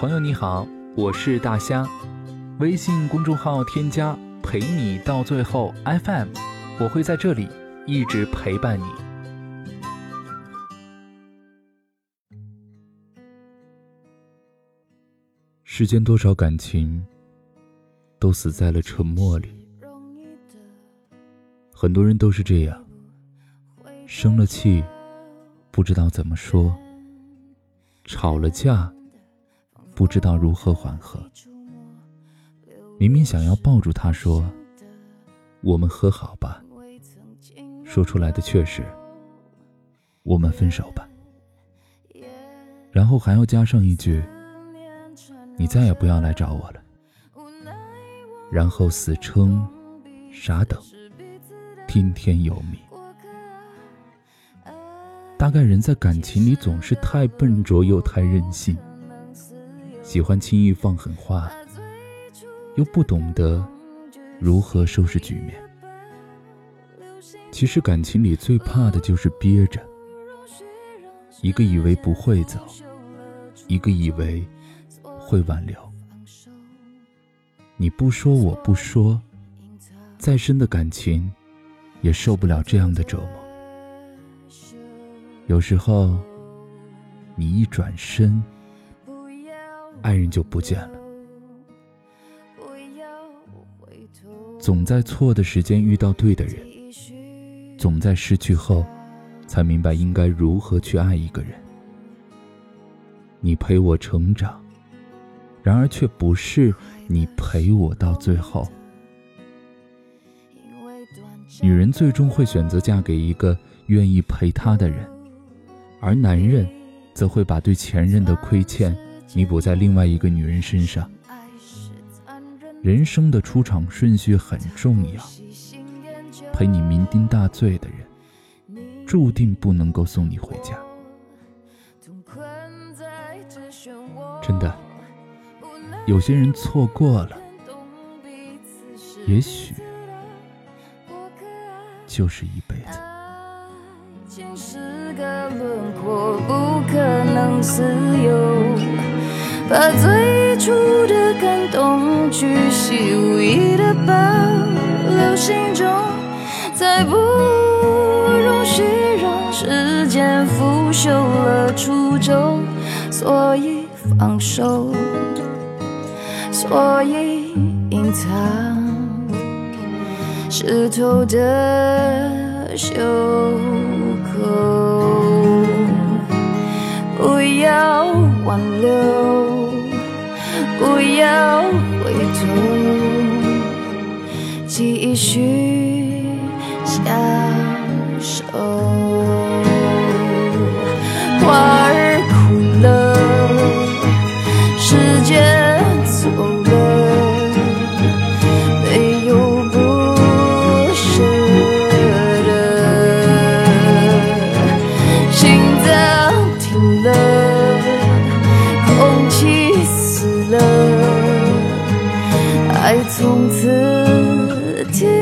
朋友你好，我是大虾，微信公众号添加陪你到最后 FM，我会在这里一直陪伴你。世间多少感情都死在了沉默里，很多人都是这样，生了气不知道怎么说，吵了架。不知道如何缓和，明明想要抱住他说：“我们和好吧。”说出来的却是：“我们分手吧。”然后还要加上一句：“你再也不要来找我了。”然后死撑、傻等、听天由命。大概人在感情里总是太笨拙又太任性。喜欢轻易放狠话，又不懂得如何收拾局面。其实感情里最怕的就是憋着，一个以为不会走，一个以为会挽留。你不说，我不说，再深的感情也受不了这样的折磨。有时候，你一转身。爱人就不见了。总在错的时间遇到对的人，总在失去后，才明白应该如何去爱一个人。你陪我成长，然而却不是你陪我到最后。女人最终会选择嫁给一个愿意陪她的人，而男人，则会把对前任的亏欠。弥补在另外一个女人身上。人生的出场顺序很重要。陪你酩酊大醉的人，注定不能够送你回家。真的，有些人错过了，也许就是一辈子。仅是个轮廓，不可能自由把最初的感动巨细无遗的保留心中，再不容许让时间腐朽了初衷，所以放手，所以隐藏湿透的袖。不要回头，继续相守。花儿枯了，时间爱从此。